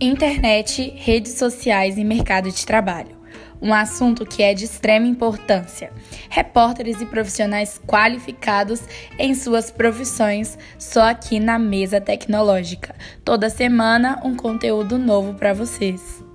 Internet, redes sociais e mercado de trabalho. Um assunto que é de extrema importância. Repórteres e profissionais qualificados em suas profissões, só aqui na Mesa Tecnológica. Toda semana, um conteúdo novo para vocês.